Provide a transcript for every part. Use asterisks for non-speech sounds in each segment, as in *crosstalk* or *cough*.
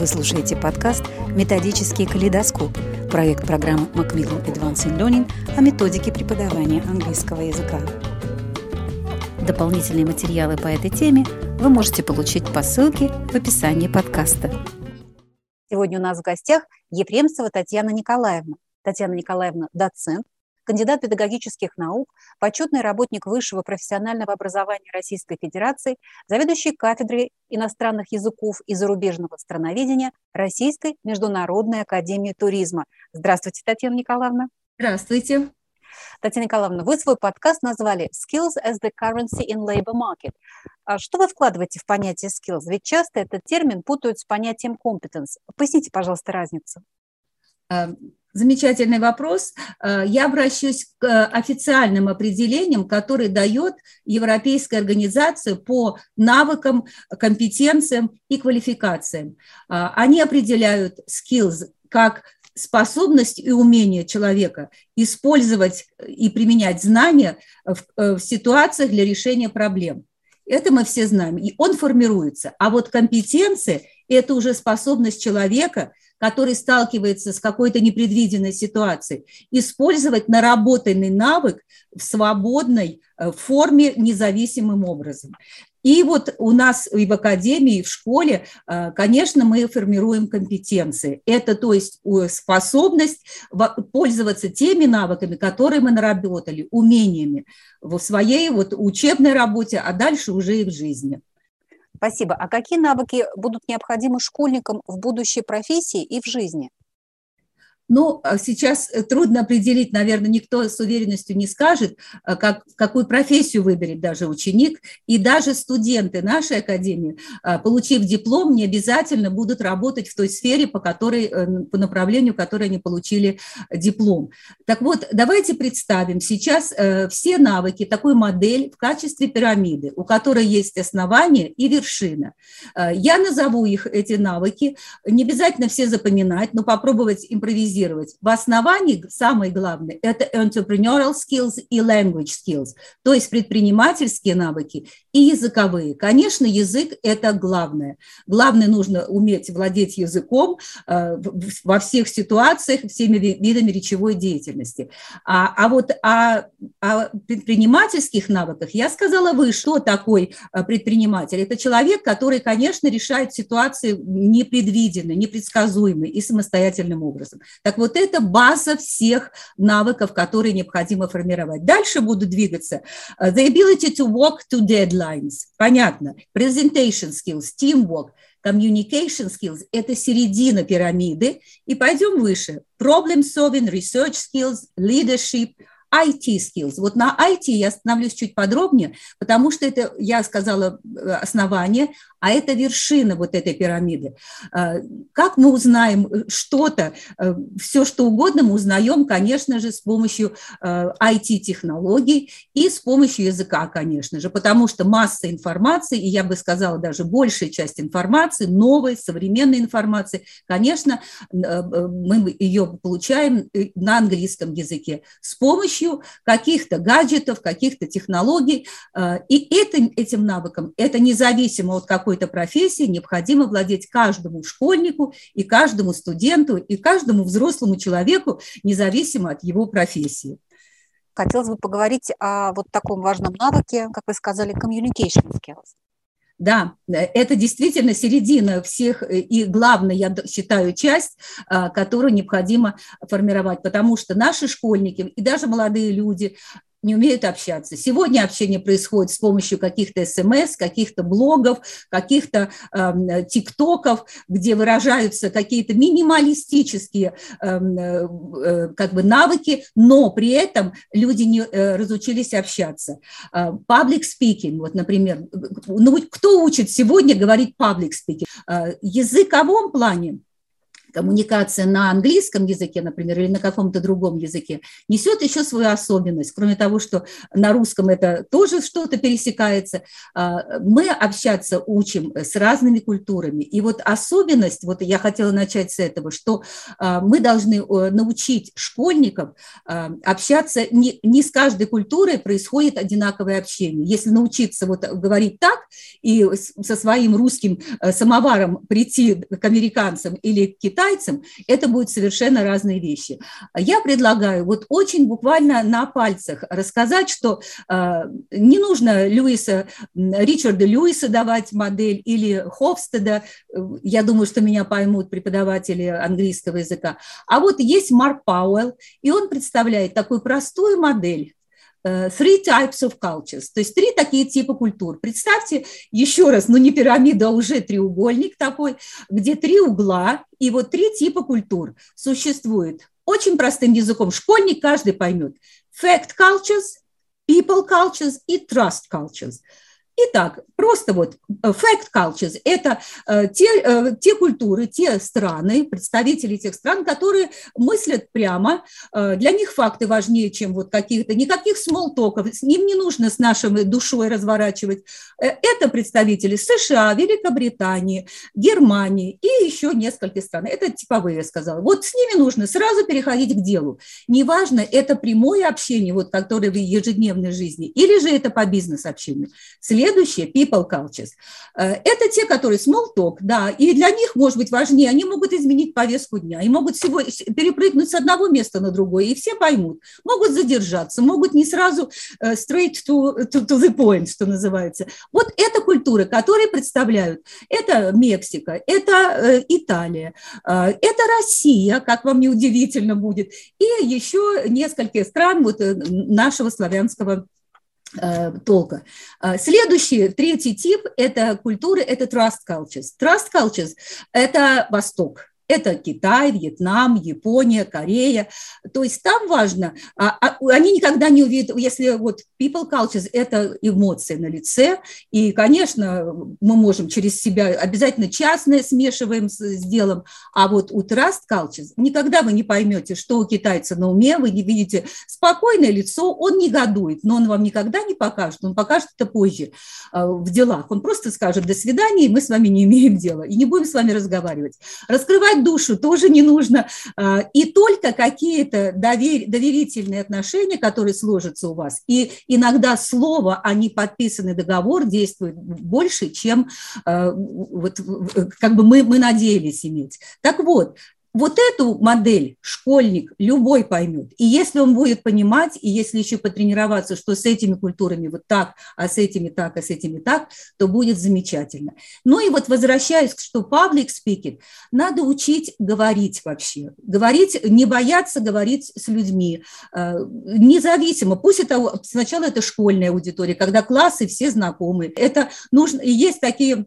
Вы слушаете подкаст «Методический калейдоскоп» – проект программы Macmillan Advanced Learning о методике преподавания английского языка. Дополнительные материалы по этой теме вы можете получить по ссылке в описании подкаста. Сегодня у нас в гостях Ефремцева Татьяна Николаевна. Татьяна Николаевна – доцент, кандидат педагогических наук, почетный работник высшего профессионального образования Российской Федерации, заведующий кафедрой иностранных языков и зарубежного страноведения Российской международной академии туризма. Здравствуйте, Татьяна Николаевна. Здравствуйте. Татьяна Николаевна, вы свой подкаст назвали «Skills as the currency in labor market». А что вы вкладываете в понятие skills? Ведь часто этот термин путают с понятием competence. Поясните, пожалуйста, разницу. Замечательный вопрос. Э, я обращусь к официальным определениям, которые дает Европейская организация по навыкам, компетенциям и квалификациям. Э, они определяют skills как способность и умение человека использовать и применять знания в, э, в ситуациях для решения проблем. Это мы все знаем, и он формируется. А вот компетенции – это уже способность человека – который сталкивается с какой-то непредвиденной ситуацией, использовать наработанный навык в свободной э, форме независимым образом. И вот у нас и в академии, и в школе, э, конечно, мы формируем компетенции. Это, то есть, способность пользоваться теми навыками, которые мы наработали, умениями в своей вот учебной работе, а дальше уже и в жизни. Спасибо. А какие навыки будут необходимы школьникам в будущей профессии и в жизни? Ну, а сейчас э, трудно определить, наверное, никто с уверенностью не скажет, э, как, какую профессию выберет даже ученик. И даже студенты нашей академии, э, получив диплом, не обязательно будут работать в той сфере, по, которой, по направлению, которое они получили диплом. Так вот, давайте представим сейчас все навыки, такую модель в качестве пирамиды, у которой есть основание и вершина. Я назову их, эти навыки, не обязательно все запоминать, но попробовать импровизировать анализировать. В основании самое главное – это entrepreneurial skills и language skills, то есть предпринимательские навыки и языковые. Конечно, язык – это главное. Главное, нужно уметь владеть языком э, во всех ситуациях, всеми видами речевой деятельности. А, а вот о, о предпринимательских навыках я сказала вы, что такой э, предприниматель. Это человек, который, конечно, решает ситуации непредвиденные, непредсказуемые и самостоятельным образом. Так вот, это база всех навыков, которые необходимо формировать. Дальше буду двигаться. Uh, the ability to walk to deadlines. Понятно. Presentation skills, teamwork, communication skills – это середина пирамиды. И пойдем выше. Problem solving, research skills, leadership – IT skills. Вот на IT я остановлюсь чуть подробнее, потому что это, я сказала, э, основание, а это вершина вот этой пирамиды. Э, как мы узнаем э, что-то, все что угодно мы узнаем, конечно же, с помощью IT-технологий и с помощью языка, конечно же, потому что масса информации, и я бы сказала даже большая часть информации, новой, современной информации, конечно, мы ее получаем на английском языке с помощью каких-то гаджетов, каких-то технологий. Э, и этим, этим навыком, это независимо от какой-то профессии, необходимо владеть каждому школьнику и каждому студенту и каждому взрослому человеку, независимо от его профессии. Хотелось бы поговорить о вот таком важном навыке, как вы сказали, communication skills. Да, это действительно середина всех и главная, я считаю, часть, а, которую необходимо формировать, потому что наши школьники и даже молодые люди, не умеют общаться. Сегодня общение происходит с помощью каких-то смс, каких-то блогов, каких-то э, тиктоков, где выражаются какие-то минималистические э, э, как бы навыки, но при этом люди не э, разучились общаться. Э, public speaking, вот, например, ну, кто учит сегодня говорить public speaking? Э, языковом плане коммуникация на английском языке, например, или на каком-то другом языке, несет еще свою особенность. Кроме того, что на русском это тоже что-то пересекается, а, мы общаться учим с разными культурами. И вот особенность, вот я хотела начать с этого, что а, мы должны научить школьников а, общаться, не, не с каждой культурой происходит одинаковое общение. Если научиться вот говорить так и со своим русским э, самоваром прийти к американцам или к китайцам, китайцам, это будут совершенно разные вещи. Я предлагаю вот очень буквально на пальцах рассказать, что э, не нужно Льюиса, Ричарда Льюиса давать модель или Хофстеда, я думаю, что меня поймут преподаватели английского языка, а вот есть Марк Пауэлл, и он представляет такую простую модель, three types of cultures, то есть три такие типа культур. Представьте еще раз, ну не пирамида, а уже треугольник такой, где три угла, и вот три типа культур существуют. Очень простым языком, школьник каждый поймет. Fact cultures, people cultures и trust cultures – Итак, просто вот э, fact cultures – это э, те, э, те культуры, те страны, представители тех стран, которые мыслят прямо. Для них факты важнее, чем вот каких-то, никаких смолтоков, с ним не нужно с нашей душой разворачивать. Это представители США, Великобритании, Германии и еще несколько стран. Это типовые, я сказала. Вот с ними нужно сразу переходить к делу. Неважно, это прямое общение, вот, которое в ежедневной жизни, или же это по бизнес-общению. Следующее – people cultures. Э, это те, которые small talk, да, и для них, может быть, важнее, они могут изменить повестку дня, и могут всего перепрыгнуть с одного места на другое, и все поймут. Могут задержаться, могут не сразу э, straight to, to, to the point, что называется. Вот это культуры, которые представляют. Это Мексика, это э, Италия, это Россия, как вам не удивительно будет, и еще несколько стран вот нашего славянского Э, толка. А, следующий, третий тип – это культуры, это trust cultures. Trust cultures – это Восток, это Китай, Вьетнам, Япония, Корея. То есть там важно, а, а, они никогда не увидят, если вот people cultures – это эмоции на лице, и, конечно, мы можем через себя обязательно частное смешиваем с, с делом, а вот у trust cultures никогда вы не поймете, что у китайца на уме, вы не видите спокойное лицо, он негодует, но он вам никогда не покажет, он покажет это позже а, в делах. Он просто скажет «до свидания», и мы с вами не имеем дела, и не будем с вами разговаривать. Раскрывать душу тоже не нужно. А, и только какие-то довер, доверительные отношения, которые сложатся у вас, и иногда слово, а не подписанный договор действует больше, чем а, вот, как бы мы, мы надеялись иметь. Так вот, вот эту модель школьник любой поймет. И если он будет понимать, и если еще потренироваться, что с этими культурами вот так, а с этими так, а с этими так, то будет замечательно. Ну и вот возвращаясь, что public speaking, надо учить говорить вообще. Говорить, не бояться говорить с людьми, э, независимо. Пусть это сначала это школьная аудитория, когда классы все знакомы. Это нужно, есть такие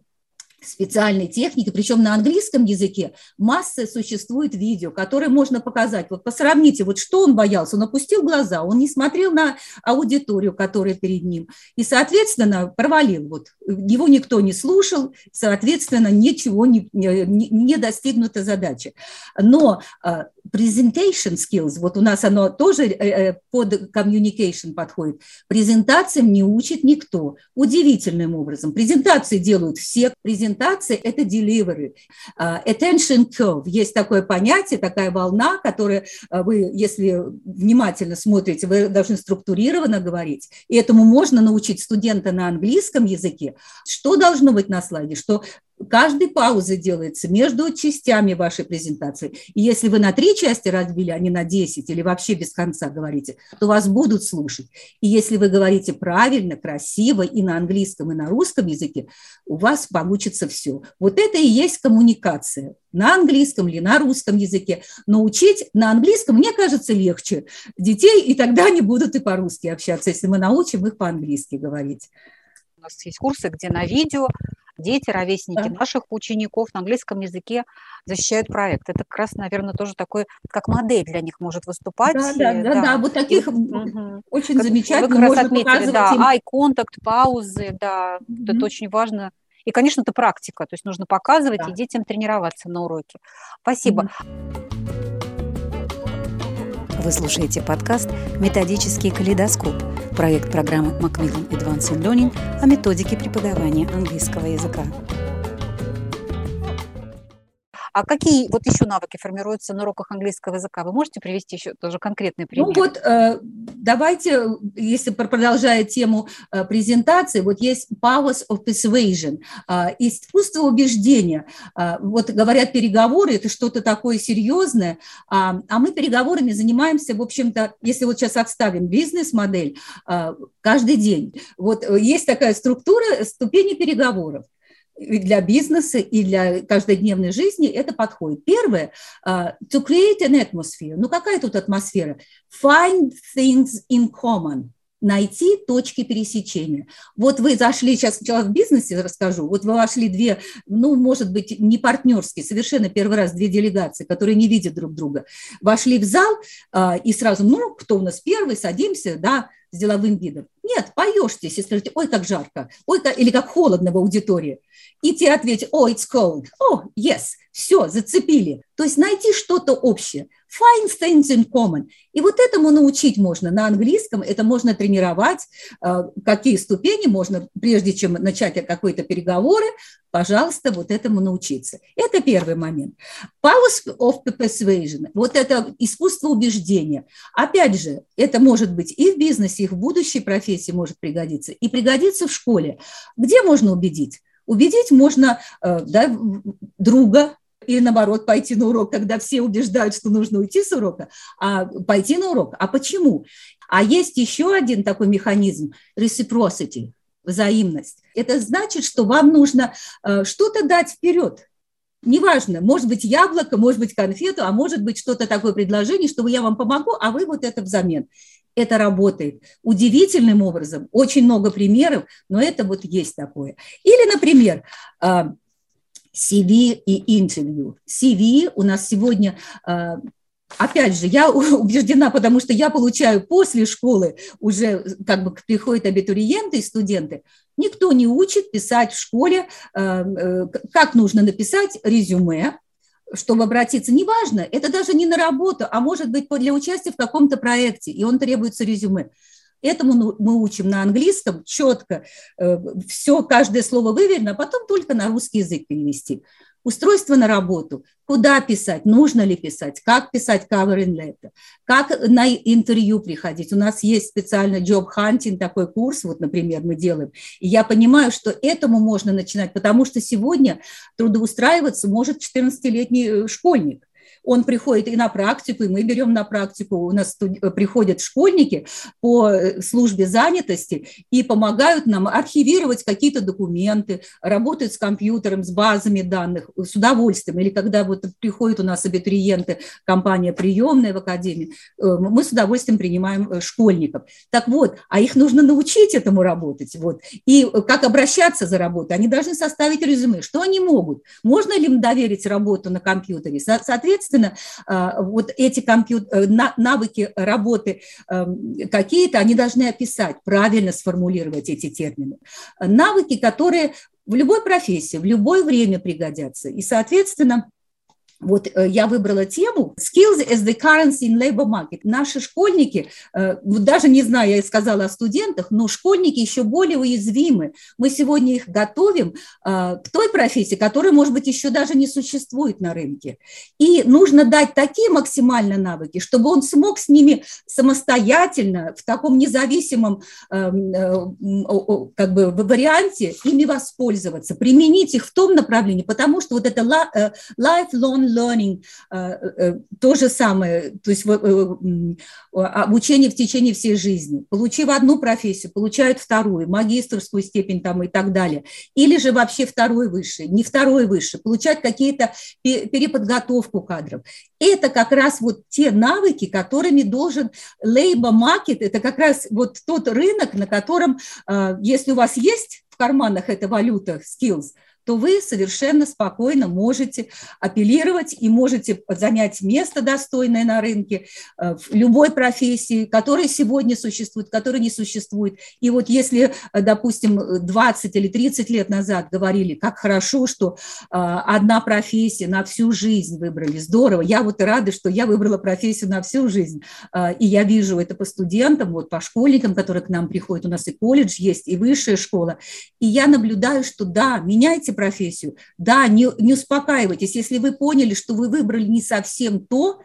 специальной техники, причем на английском языке масса существует видео, которые можно показать. Вот посравните, вот что он боялся. Он опустил глаза, он не смотрел на аудиторию, которая перед ним, и, соответственно, провалил. Вот его никто не слушал, соответственно, ничего не, не, не достигнута задача. Но а, presentation skills, вот у нас оно тоже э, э, под communication подходит, презентациям не учит никто. Удивительным образом. Презентации делают все. Презентации – это delivery. А, attention curve. Есть такое понятие, такая волна, которая а, вы, если внимательно смотрите, вы должны структурированно говорить. И этому можно научить студента на английском языке. Что должно быть на слайде? Что каждой паузы делается между частями вашей презентации. И если вы на три части разбили, а не на 10, или вообще без конца говорите, то вас будут слушать. И если вы говорите правильно, красиво и на английском, и на русском языке, у вас получится все. Вот это и есть коммуникация на английском или на русском языке. Но учить на английском, мне кажется, легче детей, и тогда они будут и по-русски общаться, если мы научим их по-английски говорить. У нас есть курсы, где на видео дети, ровесники да. наших учеников на английском языке защищают проект. Это как раз, наверное, тоже такой, как модель для них может выступать. Да, да, да, да, да. вот таких угу. очень как замечательно вы как раз отметили, да, contact, паузы, да, угу. это очень важно И, конечно, это практика, то есть нужно показывать да. и детям тренироваться на уроке. Спасибо. Вы слушаете подкаст «Методический калейдоскоп» – проект программы Macmillan Advanced Learning о методике преподавания английского языка. А какие вот еще навыки формируются на уроках английского языка? Вы можете привести еще тоже конкретный пример? Ну вот э, давайте, если продолжая тему э, презентации, вот есть powers of persuasion, э, искусство убеждения. Вот говорят, переговоры – это что-то такое серьезное, а, а мы переговорами занимаемся, в общем-то, если вот сейчас отставим бизнес-модель, каждый день. Вот есть такая структура ступени переговоров для бизнеса, и для каждодневной жизни это подходит. Первое uh, – to create an atmosphere. Ну, какая тут атмосфера? Find things in common найти точки пересечения. Вот вы зашли, сейчас сначала в бизнесе расскажу, вот вы вошли две, ну, может быть, не партнерские, совершенно первый раз две делегации, которые не видят друг друга, вошли в зал а, и сразу, ну, кто у нас первый, садимся, да, с деловым видом. Нет, поешь здесь и скажете, ой, как жарко, ой, как, или как холодно в аудитории. И тебе ответить, oh, it's cold, oh, yes, все, зацепили. То есть найти что-то общее. Find things in common. И вот этому научить можно на английском, это можно тренировать, э, какие ступени можно, прежде чем начать какой-то переговоры, пожалуйста, вот этому научиться. Это первый момент. Powers of persuasion, вот это искусство убеждения. Опять же, это может быть и в бизнесе, и в будущей профессии может пригодиться, и пригодится в школе. Где можно убедить? Убедить можно э, да, друга, или наоборот пойти на урок, когда все убеждают, что нужно уйти с урока, а пойти на урок. А почему? А есть еще один такой механизм – reciprocity, взаимность. Это значит, что вам нужно э, что-то дать вперед. Неважно, может быть яблоко, может быть конфету, а может быть что-то такое предложение, чтобы я вам помогу, а вы вот это взамен. Это работает удивительным образом, очень много примеров, но это вот есть такое. Или, например, CV и интервью. CV у нас сегодня э, Опять же, я *laughs* убеждена, потому что я получаю после школы, уже как бы приходят абитуриенты и студенты, никто не учит писать в школе, э, э, как нужно написать резюме, чтобы обратиться, неважно, это даже не на работу, а может быть для участия в каком-то проекте, и он требуется резюме. Этому мы учим на английском четко, э, все, каждое слово выверено, а потом только на русский язык перевести. Устройство на работу, куда писать, нужно ли писать, как писать cover and letter, как на интервью приходить. У нас есть специально job hunting, такой курс, вот, например, мы делаем. И я понимаю, что этому можно начинать, потому что сегодня трудоустраиваться может 14-летний э, школьник он приходит и на практику, и мы берем на практику, у нас э, приходят школьники по э, службе занятости и помогают нам архивировать какие-то документы, работают с компьютером, с базами данных с удовольствием. Или когда вот приходят у нас абитуриенты, компания приемная в академии, э, мы с удовольствием принимаем школьников. Так вот, а их нужно научить этому работать. Вот. И как обращаться за работой? Они должны составить резюме. Что они могут? Можно ли им доверить работу на компьютере? Соответственно, Соответственно, а, вот эти компьют... Э, навыки работы эм, какие-то, они должны описать, правильно сформулировать эти термины. Навыки, которые в любой профессии, в любое время пригодятся. И, соответственно, вот э, я выбрала тему «Skills as the currency in labor market». Наши школьники, э, даже не знаю, я сказала о студентах, но школьники еще более уязвимы. Мы сегодня их готовим э, к той профессии, которая, может быть, еще даже не существует на рынке. И нужно дать такие максимальные навыки, чтобы он смог с ними самостоятельно, в таком независимом эм, как бы, варианте ими воспользоваться, применить их в том направлении, потому что вот это lifelong learning, э, э, то же самое, то есть обучение в течение всей жизни. Получив одну профессию, получают вторую, магистрскую степень там и так далее. Или же вообще второй выше, не второй выше, получать какие-то переподготовку кадров. Это как раз вот те навыки, которыми должен labor market, это как раз вот тот рынок, на котором, э, если у вас есть в карманах эта валюта, skills – то вы совершенно спокойно можете апеллировать и можете занять место достойное на рынке э, в любой профессии, которая сегодня существует, которая не существует. И вот если, э, допустим, 20 или 30 лет назад говорили, как хорошо, что одна профессия на всю жизнь выбрали, здорово, я вот рада, что я выбрала профессию на всю жизнь, и я вижу это по студентам, вот по школьникам, которые к нам приходят, у нас и колледж есть, и высшая школа, и я наблюдаю, что да, меняйте профессию, да, не, не успокаивайтесь, если вы поняли, что вы выбрали не совсем то,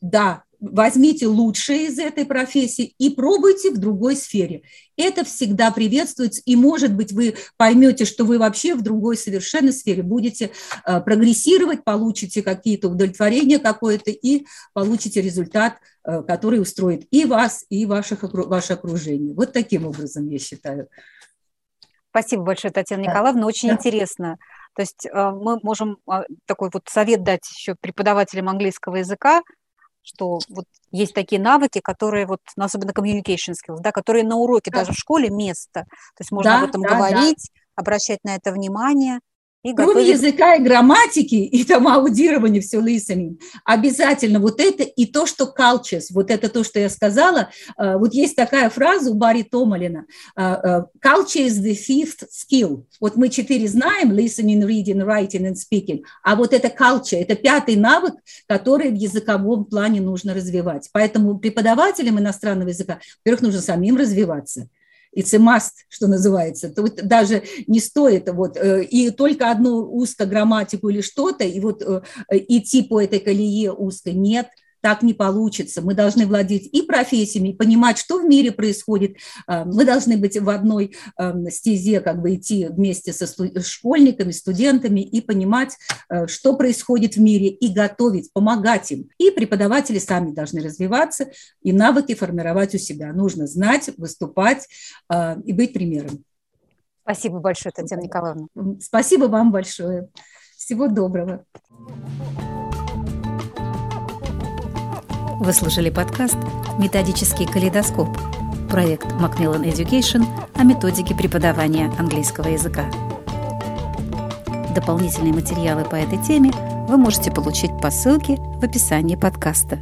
да, возьмите лучшее из этой профессии и пробуйте в другой сфере. Это всегда приветствуется, и, может быть, вы поймете, что вы вообще в другой совершенно сфере будете э, прогрессировать, получите какие-то удовлетворения какое-то и получите результат, э, который устроит и вас, и ваших, ваше окружение. Вот таким образом, я считаю. Спасибо большое, Татьяна Николаевна, очень да. интересно. То есть э, мы можем такой вот совет дать еще преподавателям английского языка, что вот есть такие навыки, которые вот, ну, особенно communication skills, да, которые на уроке да. даже в школе место. То есть можно да, об этом да, говорить, да. обращать на это внимание. И Кроме готовить... языка и грамматики, *laughs* и там аудирование, все listening, обязательно вот это и то, что cultures, вот это то, что я сказала, э, вот есть такая фраза у Барри Томалина, э, э, culture is the fifth skill. Вот мы четыре знаем, listening, reading, writing and speaking, а вот это culture, это пятый навык, который в языковом плане нужно развивать. Поэтому преподавателям иностранного языка, во-первых, нужно самим развиваться – a must, что называется, то вот даже не стоит вот э, и только одну узкограмматику или что-то, и вот э, идти по этой колее узкой нет – так не получится. Мы должны владеть и профессиями, понимать, что в мире происходит. А, мы должны быть в одной эм, стезе, как бы идти вместе со школьниками, студентами и понимать, э, что происходит в мире, и готовить, помогать им. И преподаватели сами должны развиваться и навыки формировать у себя. Нужно знать, выступать а, и быть примером. Спасибо большое, Татьяна Николаевна. Спасибо вам большое. Всего доброго. Вы слушали подкаст «Методический калейдоскоп» проект Macmillan Education о методике преподавания английского языка. Дополнительные материалы по этой теме вы можете получить по ссылке в описании подкаста.